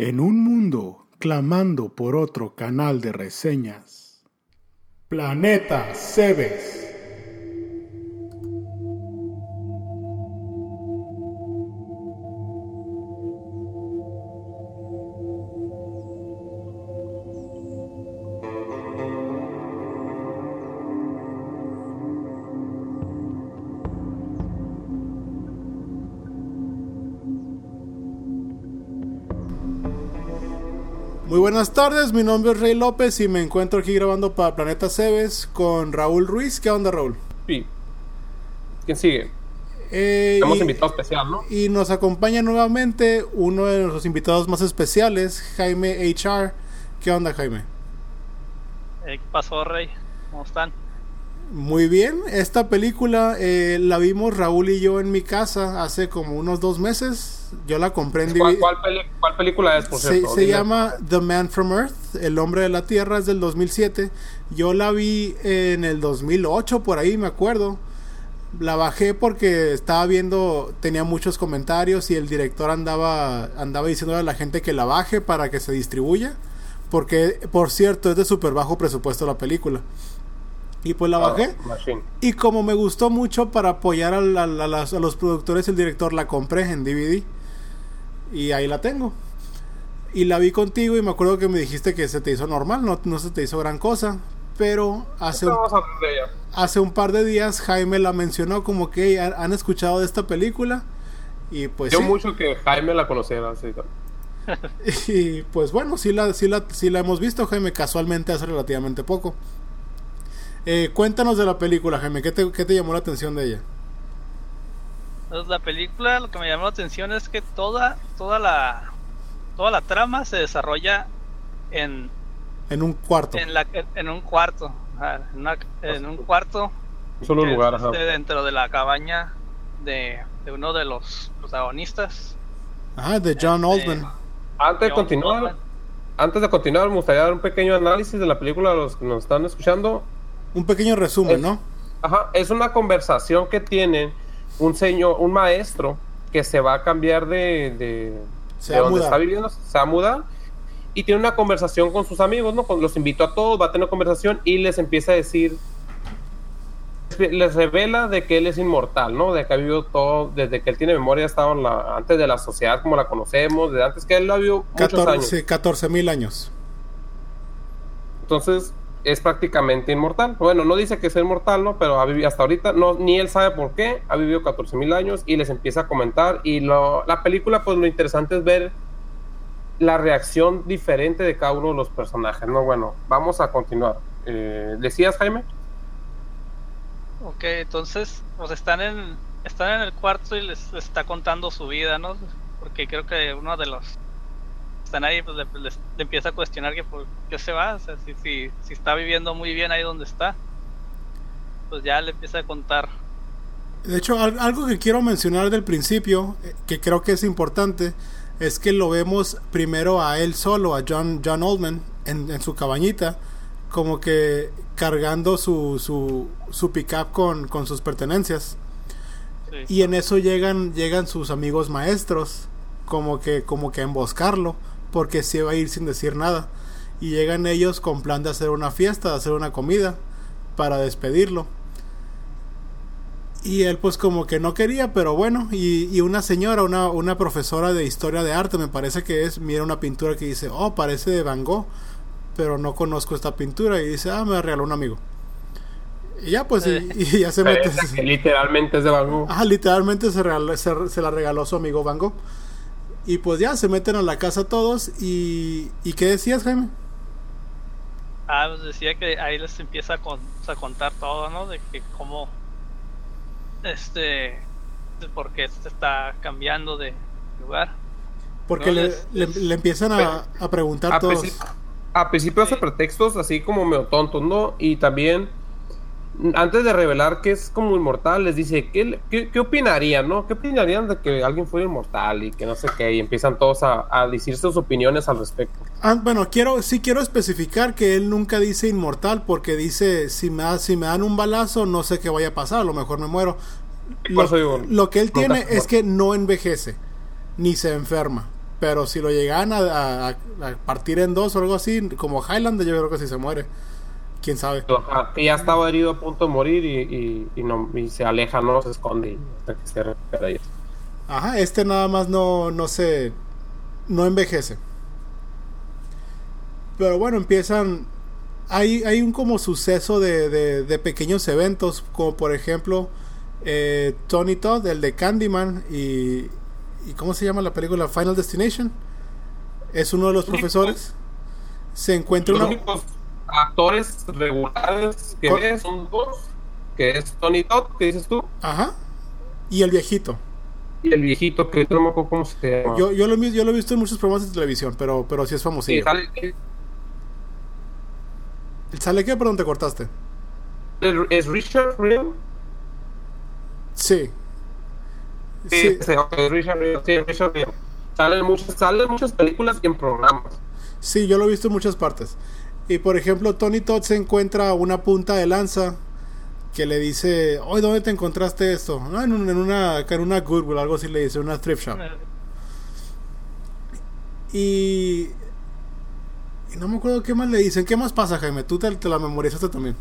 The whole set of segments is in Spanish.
En un mundo clamando por otro canal de reseñas. Planeta Cebes. Buenas tardes, mi nombre es Rey López y me encuentro aquí grabando para Planeta Cebes con Raúl Ruiz. ¿Qué onda, Raúl? Sí. ¿Quién sigue? Eh, Tenemos y- invitado especial, ¿no? Y nos acompaña nuevamente uno de nuestros invitados más especiales, Jaime HR. ¿Qué onda, Jaime? Eh, ¿Qué pasó, Rey? ¿Cómo están? Muy bien, esta película eh, la vimos Raúl y yo en mi casa hace como unos dos meses. Yo la compré en ¿Cuál, cuál película es, por Se, cierto? se llama The Man from Earth, El hombre de la Tierra, es del 2007. Yo la vi en el 2008, por ahí me acuerdo. La bajé porque estaba viendo, tenía muchos comentarios y el director andaba, andaba diciendo a la gente que la baje para que se distribuya. Porque, por cierto, es de súper bajo presupuesto la película. Y pues la bajé. Machine. Y como me gustó mucho para apoyar al- al- a, las- a los productores y el director, la compré en DVD. Y ahí la tengo. Y la vi contigo y me acuerdo que me dijiste que se te hizo normal, no, no se te hizo gran cosa. Pero hace un, a hace un par de días Jaime la mencionó como que "¿Han- han escuchado de esta película. Y pues Yo sí. mucho que Jaime la conociera. sí. Y pues bueno, sí la, sí, la, sí la hemos visto, Jaime, casualmente hace relativamente poco. Eh, cuéntanos de la película, Jaime, ¿qué te, qué te llamó la atención de ella? Entonces, la película, lo que me llamó la atención es que toda, toda la, toda la trama se desarrolla en, En un cuarto. en, la, en un cuarto, ajá, en, una- en un cuarto Un solo lugar, ajá. este, dentro de la cabaña de, de uno de los protagonistas. Ajá, de John Este, Oldman. Antes de John continuar, Oldman. antes de continuar, me gustaría dar un pequeño análisis de la película a los que nos están escuchando. Un pequeño resumen, es- ¿no? Ajá, es una conversación que tienen un señor, un maestro que se va a cambiar de, de, Se de va a donde mudar. está viviendo, se va a mudar y tiene una conversación con sus amigos, ¿no? Con- Los invitó a todos, va a tener una conversación y les empieza a decir, les revela de que él es inmortal, ¿no? De que ha vivido todo, desde que él tiene memoria, ha estado en la- antes de la sociedad como la conocemos, desde antes que él lo ha vivido muchos años. 14 14 mil años. Entonces es prácticamente inmortal. Bueno, no dice que es inmortal, ¿no? Pero ha vivido hasta ahorita, no, ni él sabe por qué, ha vivido 14 mil años y les empieza a comentar. Y lo, la película, pues lo interesante es ver la reacción diferente de cada uno de los personajes, ¿no? Bueno, vamos a continuar. Eh, ¿Decías, Jaime? Ok, entonces, pues están en, están en el cuarto y les está contando su vida, ¿no? Porque creo que uno de los están ahí, pues le, les- le empieza a cuestionar que por qué se va, o sea, si, si, si está viviendo muy bien ahí donde está, pues ya le empieza a contar. De hecho, al- algo que quiero mencionar del principio, eh, que creo que es importante, es que lo vemos primero a él solo, a John, John Oldman, en, en su cabañita, como que cargando su, su, su pickup con, con sus pertenencias. Sí. Y en eso llegan, llegan sus amigos maestros, como que, como que a emboscarlo, porque se va a ir sin decir nada. Y llegan ellos con plan de hacer una fiesta, de hacer una comida, para despedirlo. Y él pues como que no quería, pero bueno, y, y una señora, una, una profesora de historia de arte, me parece que es, mira una pintura que dice, oh, parece de Van Gogh, pero no conozco esta pintura, y dice, ah, me la regaló un amigo. Y ya pues, y, y ya se mete... Que literalmente es de Van Gogh. Ajá, literalmente se, regaló- se, se la regaló su amigo Van Gogh. Y pues ya se meten a la casa todos. ¿Y, ¿y qué decías, Jaime? Ah, pues decía que ahí les empieza a, con- a contar todo, ¿no? De que cómo, este, de por qué se está cambiando de lugar. Porque No, le, les- le- empiezan a, a preguntar a, todos. a principio hace pretextos así como medio tontos, ¿no? Y también, antes de revelar que es como inmortal, les dice, ¿qué, qué, qué opinarían, no? ¿Qué opinarían de que alguien fuera inmortal y que no sé qué? Y empiezan todos a, a decir sus opiniones al respecto. Ah, bueno, quiero, sí quiero especificar que él nunca dice inmortal porque dice, si me, da- si me dan un balazo, no sé qué vaya a pasar, a lo mejor me muero. Lo, digo, lo que él tiene es que no envejece, ni se enferma. Pero si lo llegan a, a, partir en dos o algo así, como Highlander, yo creo que sí se muere. Quién sabe. que ya estaba herido a punto de morir y, y, no, y se aleja, no se esconde hasta que se recupera. Ajá, este nada más no, no se. No envejece. Pero bueno, empiezan. Hay, hay un como suceso de, de, de pequeños eventos, como por ejemplo eh, Tony Todd, el de Candyman, y, y ¿cómo se llama la película? Final Destination. Es uno de los profesores. Se encuentra los únicos actores regulares que ves son dos, que es Tony Todd, que dices tú. Ajá. Y el viejito. Y el viejito, que no me acuerdo cómo se llama. Yo, yo, lo, yo lo he visto en muchos programas de televisión, pero, pero sí es famoso. Sí, sale... ¿Sale qué? Perdón, te cortaste. ¿Es Richard Real? Sí. Sí, sí. Richard, sí, Richard Salen muchas, salen muchas películas y en programas. Sí, yo lo he visto en muchas partes. Y por ejemplo, Tony Todd se encuentra una punta de lanza que le dice, oye, ¿dónde te encontraste esto? No, en, en, una, en una Goodwill, algo así le dice, una thrift shop. Y, y no me acuerdo qué más le dicen. ¿Qué más pasa, Jaime? Tú te, te la memorizaste también.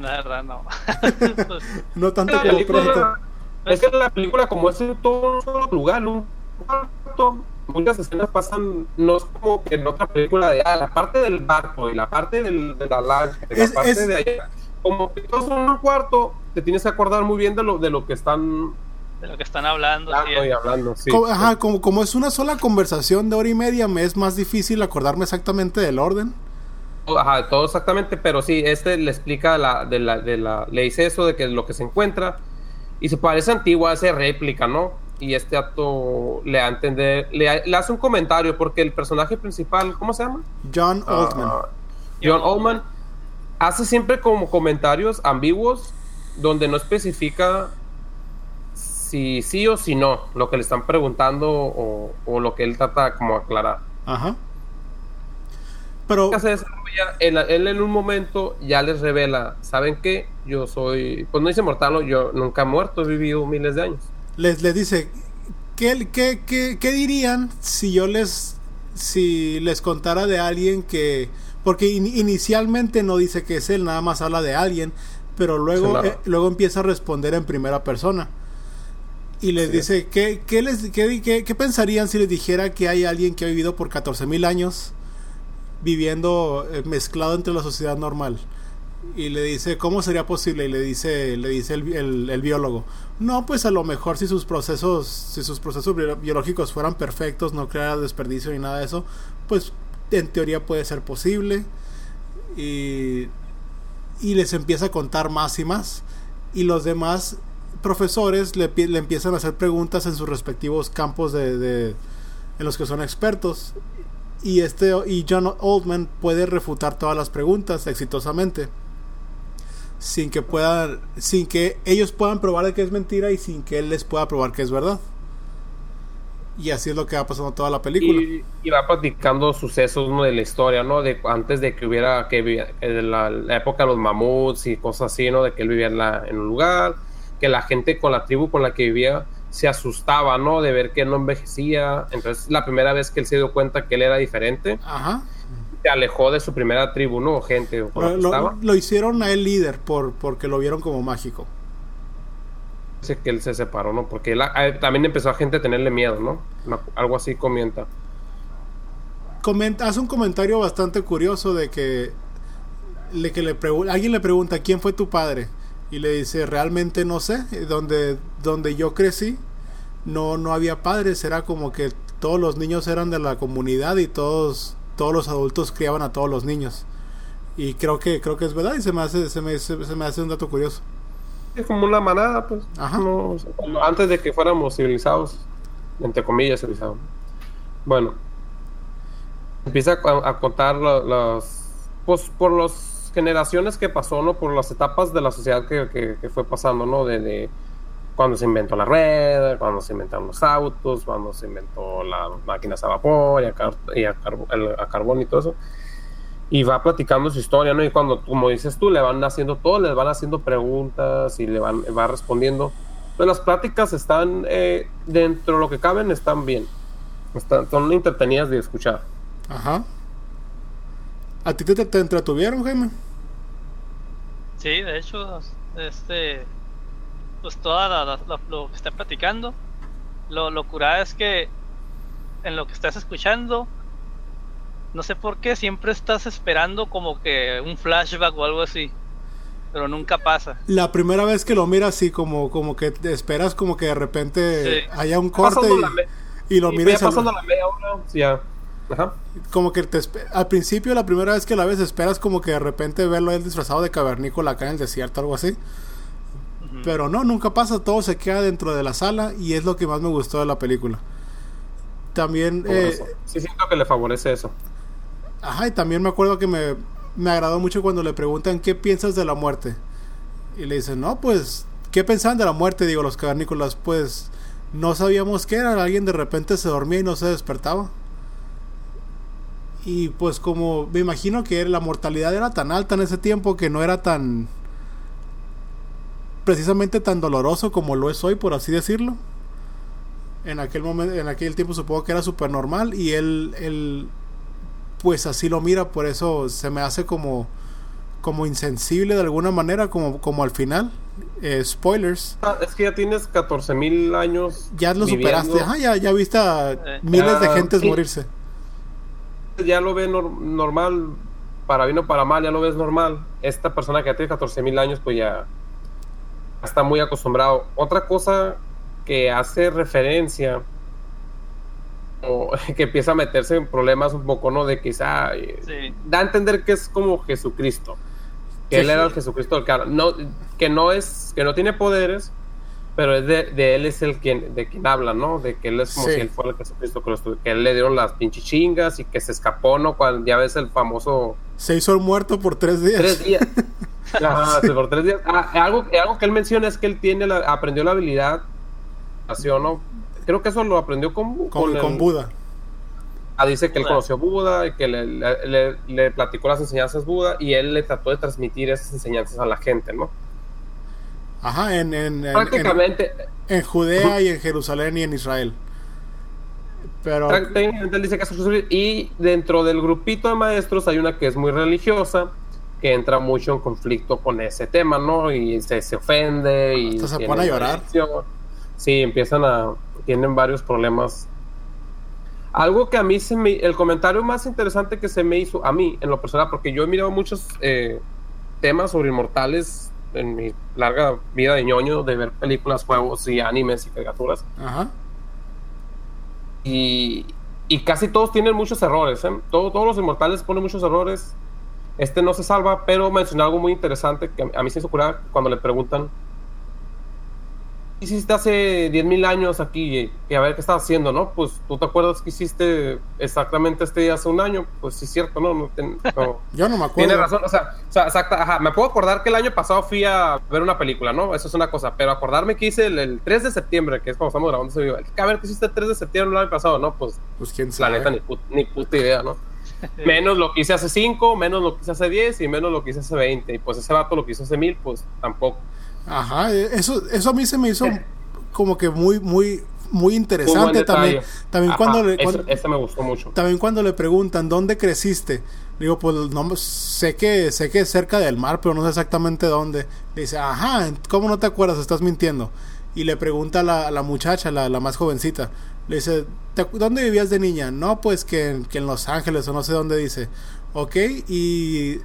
La no. no tanto como pronto. Es que la película, como es en todo un solo lugar, un cuarto, muchas escenas pasan, no es como que en otra película de ah, la parte del barco y la parte del, de la lancha, la parte de allá. Como que todos son un cuarto, te tienes que acordar muy bien de lo, de lo que están de lo que están hablando. y hablando sí, como, ajá, como, como es una sola conversación de hora y media, me es más difícil acordarme exactamente del orden. Ajá, todo exactamente, pero sí, este le explica la, de la, de la, le dice eso de que lo que se encuentra y se parece antigua a esa réplica, ¿no? Y este acto le, a entender, le, hace un comentario porque el personaje principal, ¿cómo se llama? John ah, Oldman. John Oldman hace siempre como comentarios ambiguos donde no especifica si sí o si no, lo que le están preguntando o, o lo que él trata como aclarar. Ajá. Pero él, en un momento ya les revela, ¿saben qué? Yo soy, pues no dice mortal, yo nunca he muerto, he vivido miles de años. Les, les dice, ¿qué, qué, qué, qué dirían si yo les, si les contara de alguien que, porque inicialmente no dice que es él, nada más habla de alguien, pero luego, eh, luego empieza a responder en primera persona. Y les dice, ¿qué, qué, les, qué, qué, qué pensarían si les dijera que hay alguien que ha vivido por 14 mil años? viviendo eh, mezclado entre la sociedad normal. Y le dice, ¿cómo sería posible? Y le dice, le dice el, el, biólogo, no, pues a lo mejor si sus procesos, si sus procesos biológicos fueran perfectos, no creara desperdicio ni nada de eso, pues en teoría puede ser posible. Y, y les empieza a contar más y más. Y los demás profesores le, le empiezan a hacer preguntas en sus respectivos campos de, de, en los que son expertos y este y John Oldman puede refutar todas las preguntas exitosamente sin que puedan sin que ellos puedan probar de que es mentira y sin que él les pueda probar que es verdad. Y así es lo que va pasando toda la película. Y, va platicando sucesos de la historia no de antes de que hubiera que de la, época de los mamuts y cosas así no de que él vivía en, la, en un lugar que la gente con la tribu con la que vivía se asustaba, ¿no? De ver que no envejecía. Entonces, la primera vez que él se dio cuenta que él era diferente, se alejó de su primera tribu, ¿no? Gente. Lo, hicieron a él líder por, porque lo vieron como mágico. Dice que él se separó, ¿no? Porque él, también empezó a gente a tenerle miedo, ¿no? Algo así comenta. comenta. Hace un comentario bastante curioso de que, le, que le alguien le pregunta, ¿quién fue tu padre? y le dice, realmente no sé, donde, donde yo crecí no, no había padres, era como que todos los niños eran de la comunidad y todos, todos los adultos criaban a todos los niños. Y creo que, creo que es verdad y se me hace, se me, se, me hace un dato curioso. Es como una manada, pues. antes de que fuéramos civilizados, entre comillas civilizados. Bueno, empieza a, contar los, pues por los generaciones que pasó, ¿no? Por las etapas de la sociedad que, que, fue pasando, ¿no? De, cuando se inventó la red, cuando se inventaron los autos, cuando se inventó las máquinas a vapor y a, a, carbón y todo eso. Y va platicando su historia, ¿no? Y cuando, como dices tú, le van haciendo todo, le van haciendo preguntas y le van va respondiendo. Pues las pláticas están, eh, dentro de lo que caben, están bien. Están, son entretenidas de escuchar. Ajá. ¿A ti te, te entretuvieron, Jaime? Sí, de hecho, este, pues toda la, la- lo que está platicando, lo, lo curada es que en lo que estás escuchando, no sé por qué, siempre estás esperando como que un flashback o algo así, pero nunca pasa. La primera vez que lo miras, sí, como, como que te esperas como que de repente Sí. haya un corte y, y lo y miras ya al- pasando la media hora, sí, ya. Ajá. como que te al principio la primera vez que la ves esperas como que de repente verlo él disfrazado de cavernícola acá en el desierto algo así. Pero no nunca pasa todo se queda dentro de la sala y es lo que más me gustó de la película también eh. Sí siento que le favorece eso. ajá y también me acuerdo que me, me agradó mucho cuando le preguntan qué piensas de la muerte y le dicen no pues qué pensaban de la muerte digo los cavernícolas pues no sabíamos qué era alguien de repente se dormía y no se despertaba y pues como me imagino que la mortalidad era tan alta en ese tiempo que no era tan precisamente tan doloroso como lo es hoy por así decirlo en aquel momento en aquel tiempo supongo que era súper normal y él, él pues así lo mira por eso se me hace como como insensible de alguna manera como como al final Eh, spoilers Ah, es que ya tienes 14 mil años. ya lo viviendo. superaste Ajá, ya ya viste a Eh, miles de gentes sí. morirse Ya lo ves nor- normal, para bien o para mal, ya lo ves normal. Esta persona que ya tiene 14 mil años, pues ya está muy acostumbrado. Otra cosa que hace referencia o que empieza a meterse en problemas un poco, ¿no? De quizá Sí. da a entender que es como Jesucristo. Que Sí. él era el Jesucristo del cara. No, que no es, que no tiene poderes, pero es de, de él es el quien, de quien habla, ¿no? De que él es como Sí. si él fuera el Jesucristo que, lo que él le dieron las pinches chingas y que se escapó, ¿no? Cuando ya ves el famoso se hizo el muerto por tres días tres días. Ajá, sí, por tres días. Ah, algo, algo que él menciona es que él tiene la, aprendió la habilidad, nació, ¿no? Creo que eso lo aprendió con, con, el- con Buda Ah, dice que él conoció a Buda y que le, le- le- le platicó las enseñanzas Buda y él le trató de transmitir esas enseñanzas a la gente, ¿no? Ajá, en, en, en- Prácticamente, en, en Judea y en Jerusalén y en Israel. Pero prácticamente él dice que es y dentro del grupito de maestros hay una que es muy religiosa que entra mucho en conflicto con ese tema, ¿no? Y se, se ofende y Hasta se pone a llorar. adicción. Sí, empiezan a tienen varios problemas. Algo que a mí se me el comentario más interesante que se me hizo a mí en lo personal porque yo he mirado muchos eh, temas sobre inmortales en mi larga vida de ñoño de ver películas, juegos y animes y caricaturas ajá. y, y casi todos tienen muchos errores. ¿eh? Todo- todos los inmortales ponen muchos errores. Este no se salva, pero mencionó algo muy interesante que a mí se hizo curar cuando le preguntan: ¿Qué hiciste hace 10.000 años aquí? Y a ver qué estás haciendo, ¿no? Pues tú te acuerdas que hiciste exactamente este día hace un año. Pues sí, es cierto, ¿no? no, ten- no. Yo no me acuerdo. Tiene razón, o sea, o sea, exacta, ajá, me puedo acordar que el año pasado fui a ver una película, ¿no? Eso es una cosa, pero acordarme que hice el, el 3 de septiembre, que es cuando estamos grabando ese video, a ver, ¿qué hiciste el 3 de septiembre el año pasado? No, pues, Pues quién la sabe. neta, ni, put- ni puta idea, ¿no? Menos lo que hice hace 5, menos lo que hice hace 10 y menos lo que hice hace 20. Y pues ese vato lo que hizo hace 1000, pues tampoco. Ajá, eh, eso, eso a mí se me hizo como que muy, muy, muy interesante también. También Ajá, cuando le, ese- cuando- ese me gustó mucho. también cuando le preguntan dónde creciste, digo, pues no sé que sé que es cerca del mar, pero no sé exactamente dónde. Le dice, ajá, ¿cómo no te acuerdas? Estás mintiendo. Y le pregunta a la, a la muchacha, la, la más jovencita, le dice, "¿Te acu- ¿dónde vivías de niña? No, pues que, en- que en Los Ángeles o no sé dónde dice. Ok, y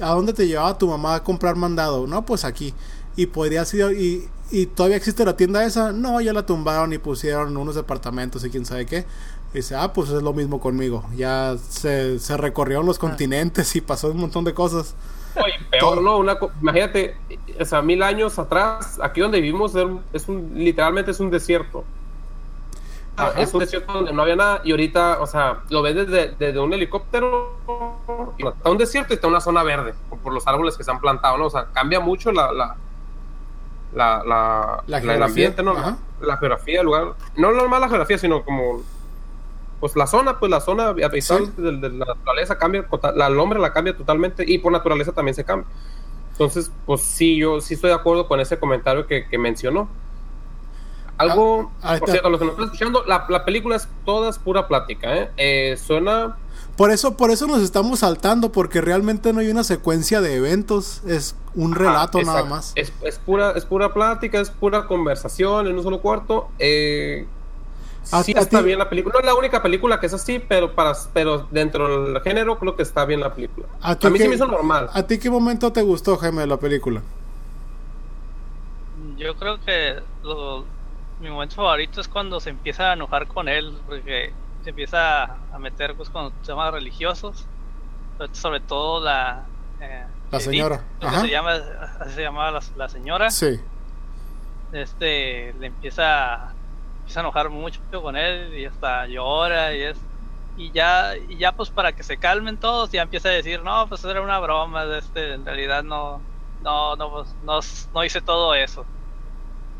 ¿a dónde te llevaba tu mamá a comprar mandado? No, pues aquí. Y podría ser, y, y todavía existe la tienda esa, no, ya la tumbaron y pusieron unos departamentos y quién sabe qué. Y dice, ah, pues es lo mismo conmigo. Ya se, se recorrieron los continentes y pasó un montón de cosas. Oye, peor. ¿no? Una, imagínate, o sea, mil años atrás, aquí donde vivimos es un, literalmente es un desierto. Ah, Ajá. Es un desierto donde no había nada y ahorita, o sea, lo ves desde, desde un helicóptero, y está un desierto y está una zona verde, por los árboles que se han plantado, ¿no? O sea, cambia mucho la... la la, la, La el ambiente, ¿no? ajá. La geografía del lugar. No normal la geografía, sino como pues la zona, pues la zona habitual Sí. de, de la naturaleza cambia, total- la, el hombre la cambia totalmente y por naturaleza también se cambia. Entonces, pues sí, yo sí estoy de acuerdo con ese comentario que, que mencionó. Algo, Ah, por cierto, los que nos están escuchando, la, la película es toda es pura plática, ¿eh? Eh, Suena Por eso, por eso nos estamos saltando, porque realmente no hay una secuencia de eventos, es un relato Ajá, nada más. Es, es pura, es pura plática, es pura conversación en un solo cuarto. Eh, A- sí a está ti- bien la película. No es la única película que es así, pero para pero dentro del género creo que está bien la película. ¿A A, ti mí qué- se me hizo normal. ¿A ti qué momento te gustó, Jaime, de la película? Yo creo que lo- mi momento favorito es cuando se empieza a enojar con él, porque se empieza a meter pues con temas religiosos, sobre- todo la... eh, La señora, ajá. Se llama, así se llamaba la, la señora. Sí. Este, le empieza, empieza a enojar mucho con él y hasta llora y es... Y ya, y ya pues para que se calmen todos, ya empieza a decir, no, pues era una broma, este, en realidad no, no, no, pues, no, no hice todo eso.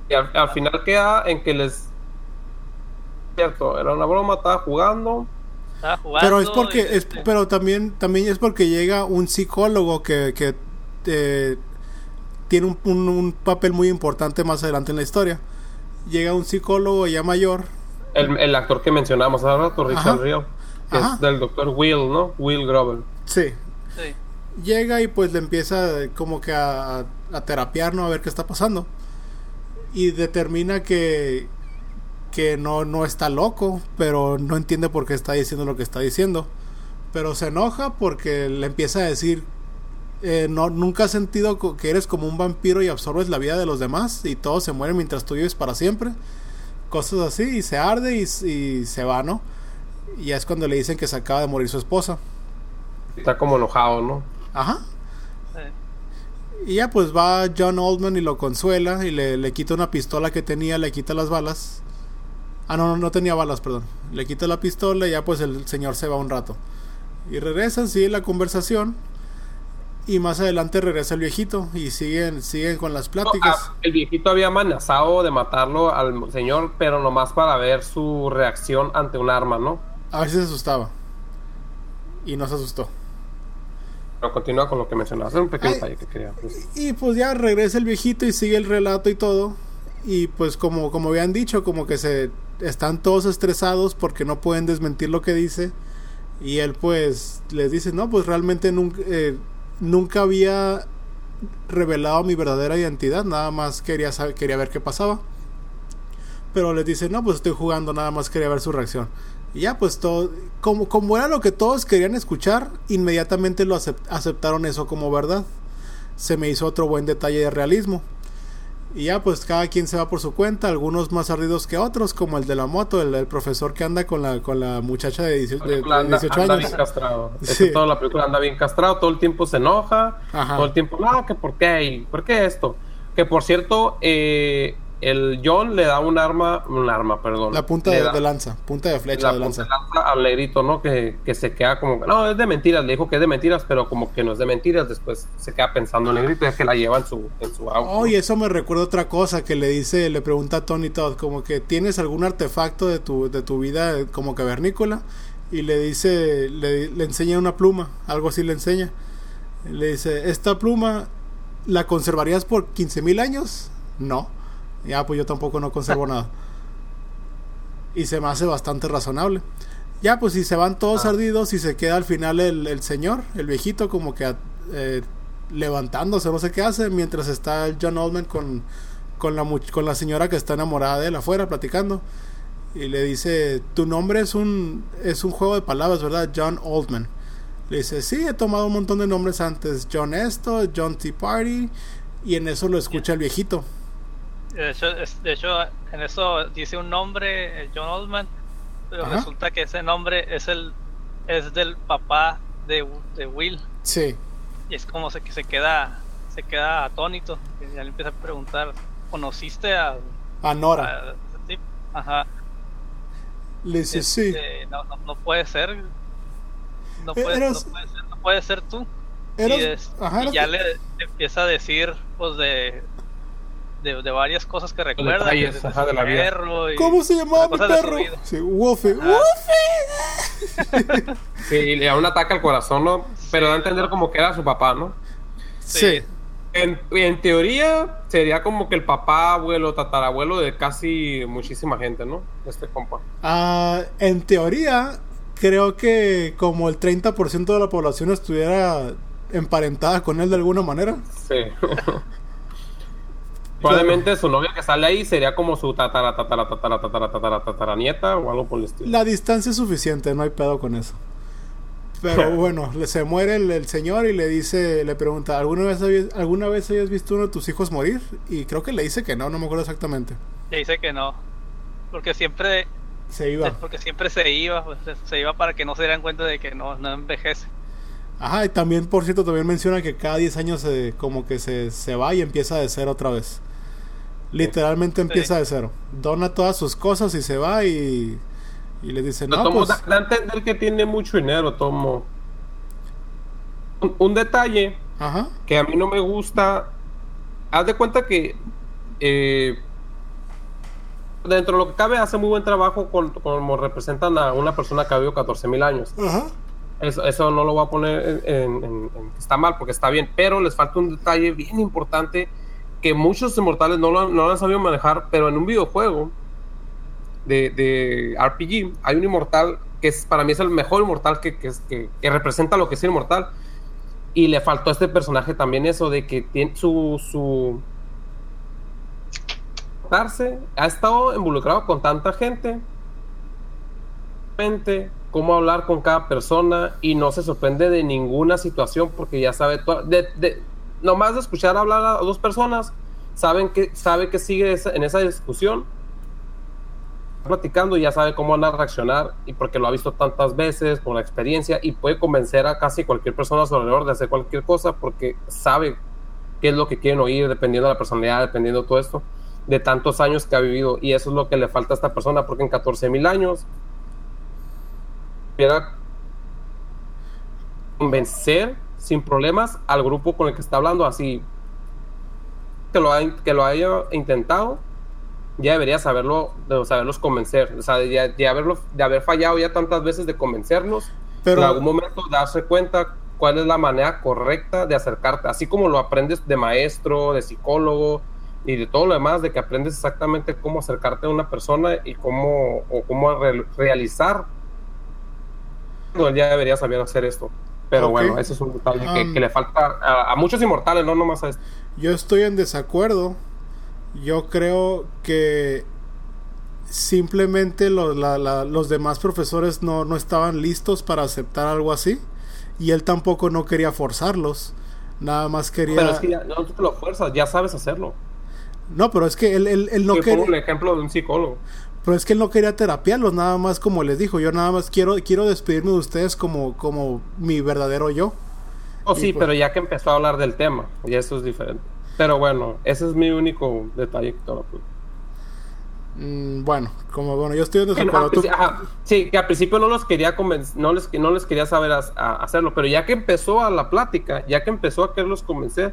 Y al, al final queda en que les. Cierto, era una broma, estaba jugando. Estaba jugando. Pero es porque, y, es, este, pero también, también es porque llega un psicólogo que, que eh, tiene un, un- un papel muy importante más adelante en la historia. Llega un psicólogo ya mayor. El, el actor que mencionamos hace rato, Richard. Rio, que Ajá. es del doctor Will, ¿no? Will Grover. Sí. sí. Llega y pues le empieza como que a, a terapiar, ¿no? A ver qué está pasando. Y determina que, que no, no está loco, pero no entiende por qué está diciendo lo que está diciendo. Pero se enoja porque le empieza a decir, eh, no, nunca has sentido que eres como un vampiro y absorbes la vida de los demás y todos se mueren mientras tú vives para siempre. Cosas así, y se arde y, y se va, ¿no? Y ya es cuando le dicen que se acaba de morir su esposa. Está como enojado, ¿no? Ajá. Y ya pues va John Oldman y lo consuela y le, le quita una pistola que tenía, le quita las balas. Ah, no, no, no tenía balas, perdón. Le quita la pistola y ya pues el señor se va un rato. Y regresan, sigue la conversación. Y más adelante regresa el viejito y siguen, siguen con las pláticas. ah, el viejito había amenazado de matarlo al señor, pero nomás para ver su reacción ante un arma, ¿no? A ver si se asustaba. Y no se asustó. Pero continúa con lo que mencionabas. Era un pequeño Ay. detalle que quería. pues. Y pues ya regresa el viejito y sigue el relato y todo. Y pues como, como habían dicho, como que se están todos estresados porque no pueden desmentir lo que dice. Y él pues les dice, no, pues realmente nunca, eh, nunca había revelado mi verdadera identidad, nada más quería, saber, quería ver qué pasaba. Pero les dice, no, pues estoy jugando, nada más quería ver su reacción. Y ya pues todo, como, como era lo que todos querían escuchar, inmediatamente lo acep- aceptaron eso como verdad se me hizo otro buen detalle de realismo. Y ya pues cada quien se va por su cuenta, algunos más ardidos que otros, como el de la moto, el, el profesor que anda con la, con la muchacha de 18, de- de anda, 18 anda años. bien castrado. Sí. Toda la película anda bien castrado, todo el tiempo se enoja, Ajá. todo el tiempo, no, que por qué, por qué esto. Que por cierto, eh, el John le da un arma, un arma, perdón. La punta de, da de lanza, punta de flecha la de punta lanza. de lanza al negrito, ¿no? Que, que se queda como, no, es de mentiras, le dijo que es de mentiras, pero como que no es de mentiras, después se queda pensando el negrito, es que la lleva en su, en su auto. Oh, y eso me recuerda otra cosa que le dice, le pregunta a Tony Todd, como que tienes algún artefacto de tu, de tu vida como cavernícola, y le dice, le, le enseña una pluma, algo así le enseña. Le dice, ¿esta pluma la conservarías por 15 mil años? No. Ya, pues yo tampoco no conservo nada. Y se me hace bastante razonable. Ya, pues si se van todos Ah. ardidos y se queda al final el, el señor, el viejito, como que eh, levantándose, no sé qué hace, mientras está el John Oldman con, con, la, con la señora que está enamorada de él afuera platicando. Y le dice, tu nombre es un, es un juego de palabras, ¿verdad? John Oldman. Le dice, sí, he tomado un montón de nombres antes. John esto, John Tea Party. Y en eso lo escucha el viejito. De hecho, es- de hecho, en eso dice un nombre, eh, John Oldman, pero Ajá. resulta que ese nombre es el es del papá de, de Will. Sí. Y es como se, que se queda se queda atónito. que ya le empieza a preguntar, ¿conociste a, A Nora. a tipo? Ajá. Le dice, sí. Este, no, no, no puede ser. No Eh, puede, eras- no puede ser, no puede ser tú. Eras- y es- ajá, y eras- ya le, le empieza a decir, pues, de, de, de varias cosas que recuerda. que detalles, ajá, de la vida. perro y ¿Cómo se llamaba mi perro? Sí, Wolfie. Ajá. ¡Wolfie! Sí, le da un ataque al corazón, ¿no? Pero da a entender como que era su papá, ¿no? Sí. En, en teoría sería como que el papá, abuelo, tatarabuelo de casi muchísima gente, ¿no? Este compa. Ah, en teoría, creo que como el 30% de la población estuviera emparentada con él de alguna manera. Sí. Probablemente su novia que sale ahí sería como su tatara, tatara, tatara, tatara, tatara, tatara nieta o algo por el estilo. La distancia es suficiente, no hay pedo con eso. Pero bueno, le- se muere el, el señor y le dice, le pregunta, ¿alguna vez, habías, ¿alguna vez habías visto uno de tus hijos morir? Y creo que le dice que no, no me acuerdo exactamente. Y dice que no. Porque siempre, Se iba. porque siempre se iba, pues, se- se iba para que no se dieran cuenta de que no, no envejece. Ajá, y también, por cierto, también menciona que cada 10 años se, como que se, se va y empieza de cero otra vez. Literalmente empieza de cero. Dona todas sus cosas y se va y, y le dice, No, no, tomo, pues... da, a entender que tiene mucho dinero, Tomo. Un, un detalle Ajá, que a mí no me gusta. Haz de cuenta que eh, dentro de lo que cabe hace muy buen trabajo con, como representan a una persona que ha vivido 14 mil años. ajá. Eso, eso no lo voy a poner en, en- en- está mal porque está bien, pero les falta un detalle bien importante que muchos inmortales no lo, no lo han sabido manejar, pero en un videojuego de, de RPG hay un inmortal que es, para mí es el mejor inmortal que, que, que- representa lo que es inmortal. Y le faltó a este personaje también eso de que tiene su... su ha estado involucrado con tanta gente mente, cómo hablar con cada persona y no se sorprende de ninguna situación porque ya sabe de, de- nomás de escuchar hablar a dos personas saben que sabe que sigue en esa discusión platicando y ya sabe cómo van a reaccionar y porque lo ha visto tantas veces por la experiencia y puede convencer a casi cualquier persona a su alrededor de hacer cualquier cosa porque sabe qué es lo que quieren oír dependiendo de la personalidad, dependiendo de todo esto de tantos años que ha vivido. Y eso es lo que le falta a esta persona porque en 14 mil años convencer sin problemas al grupo con el que está hablando así que lo, ha- que lo haya intentado ya debería saberlo de saberlos convencer o sea de, de haberlo de haber fallado ya tantas veces de convencerlos Pero- en algún momento darse cuenta cuál es la manera correcta de acercarte así como lo aprendes de maestro de psicólogo y de todo lo demás de que aprendes exactamente cómo acercarte a una persona y cómo o cómo re- realizar ya debería saber hacer esto. Pero Ok. bueno, ese es un detalle que, Um, que le falta a, a muchos inmortales, no nomás a este. Yo estoy en desacuerdo. Yo creo que simplemente lo- la- la- los demás profesores no, no estaban listos para aceptar algo así. Y él tampoco no quería forzarlos. Nada más quería... Pero es que ya no te lo fuerzas, ya sabes hacerlo. No, pero es que él, él- él no quería... el ejemplo de un psicólogo. Pero es que él no quería terapiarlos, nada más como les dijo. Yo nada más quiero, quiero despedirme de ustedes como, como mi verdadero yo. Oh, Y sí, pues- pero ya que empezó a hablar del tema, ya eso es diferente. Pero bueno, ese es mi único detalle que te lo. Mm, bueno, como bueno, yo estoy en desacuerdo. Tú- princi- ajá, sí, que al principio no los quería convencer, no les, no les quería saber a- a hacerlo, pero ya que empezó a la plática, ya que empezó a quererlos convencer,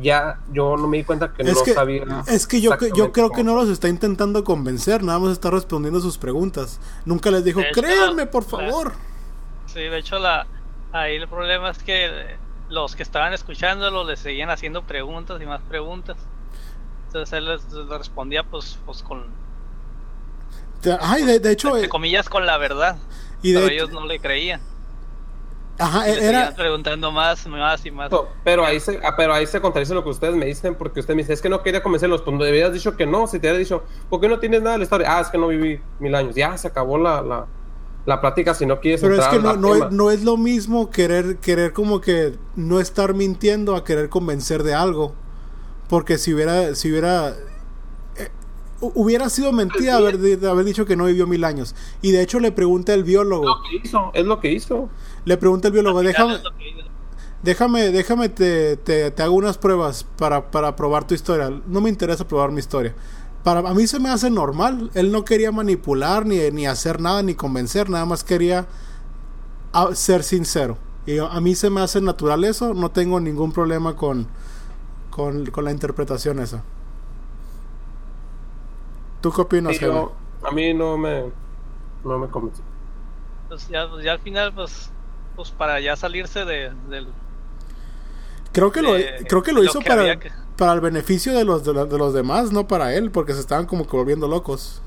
ya yo no me di cuenta que es, no que, sabía. es que yo, yo creo que no los está intentando convencer, nada más está respondiendo sus preguntas. Nunca les dijo, hecho, créanme, por la- favor. Sí, de hecho la ahí el problema es que los que estaban escuchándolo le seguían haciendo preguntas y más preguntas. Entonces él les, les respondía pues, pues con Ay, de, de hecho, entre eh, comillas con la verdad. y de pero ellos no le creían. Ajá, era, preguntando más, más y más. No, Pero ahí se, ah, pero ahí se contradice lo que ustedes me dicen, porque usted me dice, es que no quería convencerlos, pues me habías dicho que no, si te hubiera dicho, ¿por qué no tienes nada de la historia? Ah, es que no viví mil años, ya se acabó la, la, la plática si no quieres pero es que no, no, es, no es lo mismo querer, querer como que no estar mintiendo a querer convencer de algo. Porque si hubiera, si hubiera, hu- hubiera sido mentira haber, de- haber dicho que no vivió mil años. Y de hecho le pregunta el biólogo, lo que hizo, es lo que hizo. le pregunta el biólogo, déjame, déjame, déjame, te, te, te hago unas pruebas para, para probar tu historia. No me interesa probar mi historia. Para a mí se me hace normal. Él no quería manipular ni, ni hacer nada ni convencer, nada más quería a- ser sincero. Y a mí se me hace natural eso. No tengo ningún problema con, con, con la interpretación esa. ¿Tú qué opinas, Sí, Jaime? a mí no me, no me convenció. Pues ya, ya al final, pues, pues para ya salirse de, del, Creo que lo, creo que lo lo hizo que para, que- para el beneficio de los, de, los- de los demás, no para él, porque se estaban como que volviendo locos.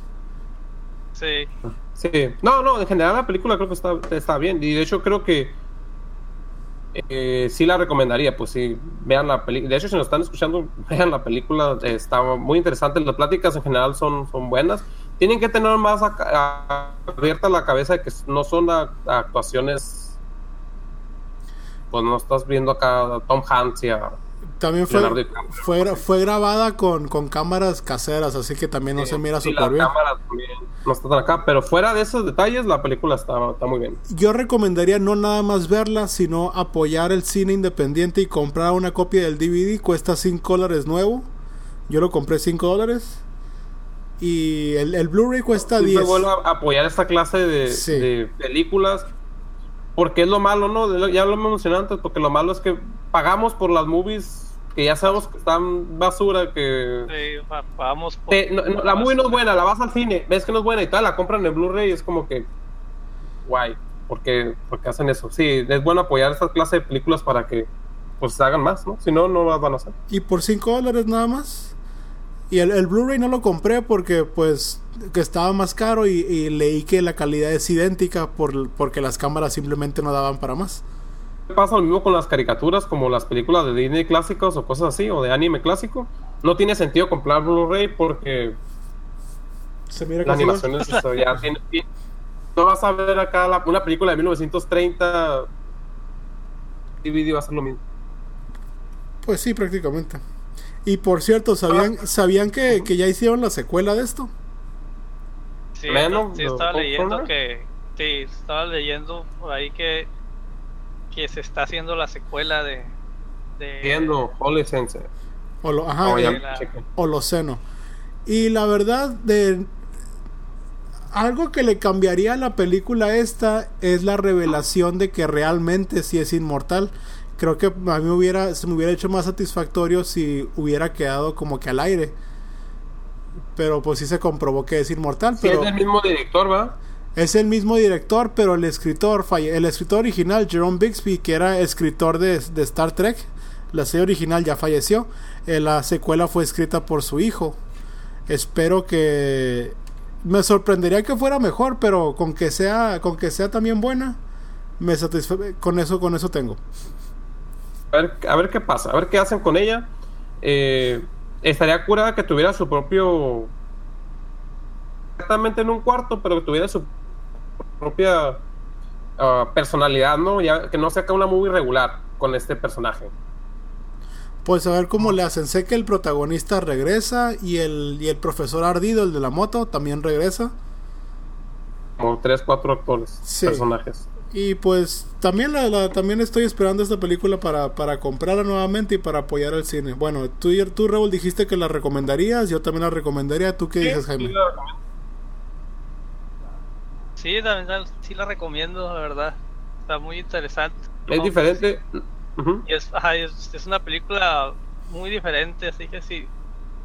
Sí, Sí, no, no, en general la película creo que está, está bien. Y de hecho creo que eh, sí la recomendaría, pues sí, vean la película. De hecho, si nos están escuchando, vean la película, eh, está muy interesante. Las pláticas en general son, son buenas. Tienen que tener más abierta la cabeza de que no son actuaciones, pues no estás viendo acá a Tom Hanks y a... También fue, fue, fue grabada con, con cámaras caseras, así que también no se mira súper bien. también no están acá, pero fuera de esos detalles, la película está, está muy bien. Yo recomendaría no nada más verla, sino apoyar el cine independiente y comprar una copia del DVD. Cuesta 5 dólares nuevo. Yo lo compré 5 dólares. Y el, el Blu-ray cuesta Siempre 10. bueno a- apoyar esta clase de, Sí. de películas. Porque es lo malo, ¿no? Ya lo hemos mencionado antes, porque lo malo es que pagamos por las movies que ya sabemos que están basura, que... sí, vamos por- Eh, no- no, la movie no es buena, la vas al cine, ves que no es buena y tal, la compran en Blu-ray y es como que... Guay, porque, porque hacen eso. Sí, es bueno apoyar esta clase de películas para que pues se hagan más, ¿no? Si no, no las van a hacer. Y por 5 dólares nada más. Y el, el Blu-ray no lo compré porque pues que estaba más caro y, y leí que la calidad es idéntica por, porque las cámaras simplemente no daban para más. Pasa lo mismo con las caricaturas, como las películas de Disney clásicos o cosas así, o de anime clásico. No tiene sentido comprar Blu-ray porque Se mira la animación es eso, ya tiene- tiene- No vas a ver acá la- una película de 1930. DVD va a ser lo mismo. Pues sí, prácticamente. Y por cierto, ¿sabían, ¿sabían que, que ya hicieron la secuela de esto? Sí, sí estaba ¿cómo leyendo que sí, estaba leyendo por ahí que que se está haciendo la secuela de de Viendo Holy Sense. O lo, ajá, Oh, eh, la-. Holoceno. Y la verdad, de algo que le cambiaría a la película esta es la revelación de que realmente sí es inmortal. Creo que a mí me hubiera, se me hubiera hecho más satisfactorio si hubiera quedado como que al aire. Pero pues sí se comprobó que es inmortal. Sí, Pero es del mismo director, ¿va? Es el mismo director, pero el escritor, falle- el escritor original, Jerome Bixby, que era escritor de, de Star Trek, la serie original ya falleció. Eh, la secuela fue escrita por su hijo. Espero que me sorprendería que fuera mejor, pero con que sea, con que sea también buena, me satisfa con eso, con eso tengo. A ver, a ver qué pasa, a ver qué hacen con ella. Eh, estaría curada que tuviera su propio. Exactamente en un cuarto, pero que tuviera su propia ah, personalidad, ¿no? Ya, que no sea acá una movie regular con este personaje. Pues a ver cómo le hacen. Sé que el protagonista regresa y el, y el profesor ardido, el de la moto, también regresa. Como tres, cuatro actores, Sí. personajes. Y pues también la, la- también estoy esperando esta película para, para comprarla nuevamente y para apoyar al cine. Bueno, tú, tú Raúl dijiste que la recomendarías, yo también la recomendaría. ¿Tú qué dices, Jaime? sí, la recomiendo. Sí, también sí la recomiendo, la verdad. Está muy interesante. Es diferente. Y es, ajá, es, es una película muy diferente, así que sí,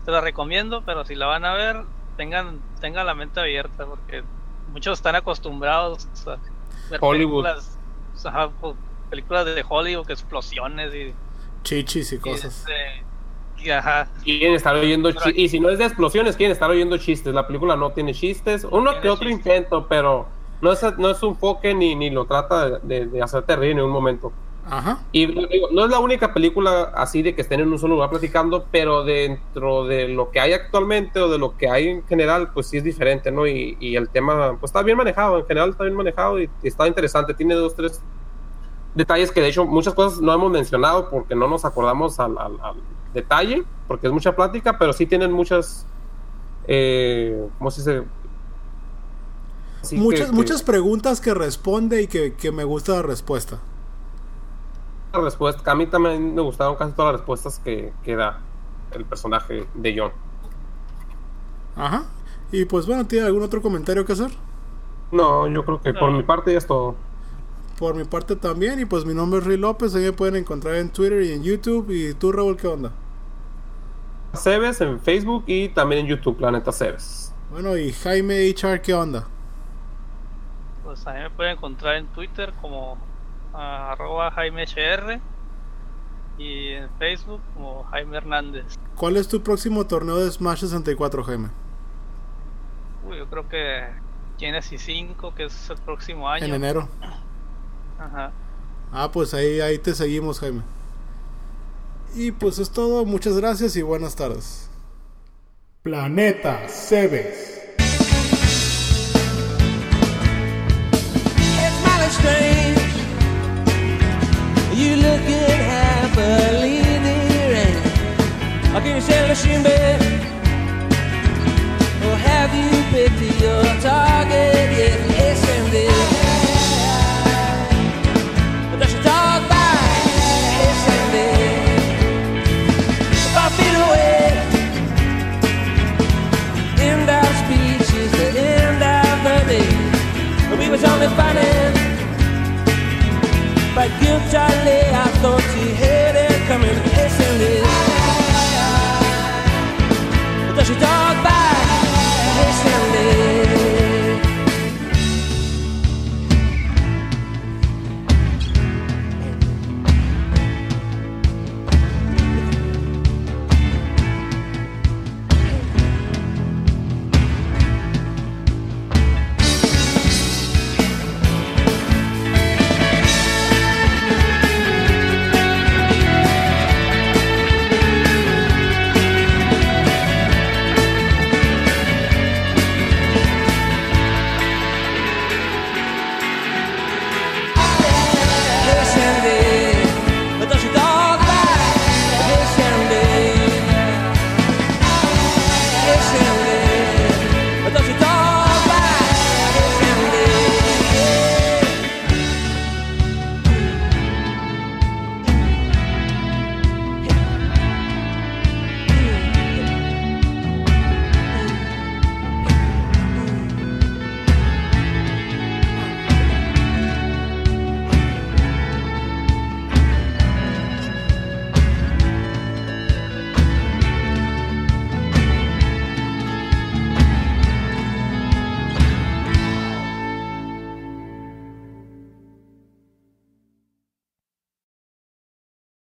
te la recomiendo, pero si la van a ver, tengan, tengan la mente abierta, porque muchos están acostumbrados a ver Hollywood. películas, ajá, po- películas de Hollywood, que explosiones y, Chichis y y, cosas. este, y, ajá, Quieren estar oyendo chistes. Y si no es de explosiones, quieren estar oyendo chistes. La película no tiene chistes. Uno tiene que otro chistes. intento, pero no es, no es su enfoque ni, ni lo trata de, de hacerte reír en un momento. Ajá. Y digo, no es la única película así de que estén en un solo lugar platicando, pero dentro de lo que hay actualmente o de lo que hay en general, pues sí es diferente, ¿no? Y, y el tema, pues está bien manejado, en general está bien manejado y, y está interesante. Tiene dos, tres detalles que de hecho muchas cosas no hemos mencionado porque no nos acordamos al, al- al detalle, porque es mucha plática, pero sí tienen muchas, eh, ¿cómo se dice? Así muchas, que- que- muchas preguntas que responde y que, que me gusta la respuesta. respuesta. A mí también me gustaron casi todas las respuestas que, que da el personaje de John. Ajá. Y pues bueno, ¿tiene algún otro comentario que hacer? No, yo creo que por mi parte ya es todo. Por mi parte también. Y pues mi nombre es Rey López. Ahí me pueden encontrar en Twitter y en YouTube. ¿Y tú, Raúl, qué onda? Cebes en Facebook y también en YouTube, Planeta Cebes. Bueno, y Jaime HR, ¿qué onda? pues a mí me pueden encontrar en Twitter como ah, arroba Jaime HR Y en Facebook como Jaime Hernández. ¿Cuál es tu próximo torneo de Smash 64, Jaime? Uy, yo creo que Genesis 5, que es el próximo año. En enero. Ajá. Ah, pues ahí, ahí te seguimos, Jaime. Y pues es todo. Muchas gracias y buenas tardes. Planeta Cebes. You looking happily there, and I can a? Or have you picked your target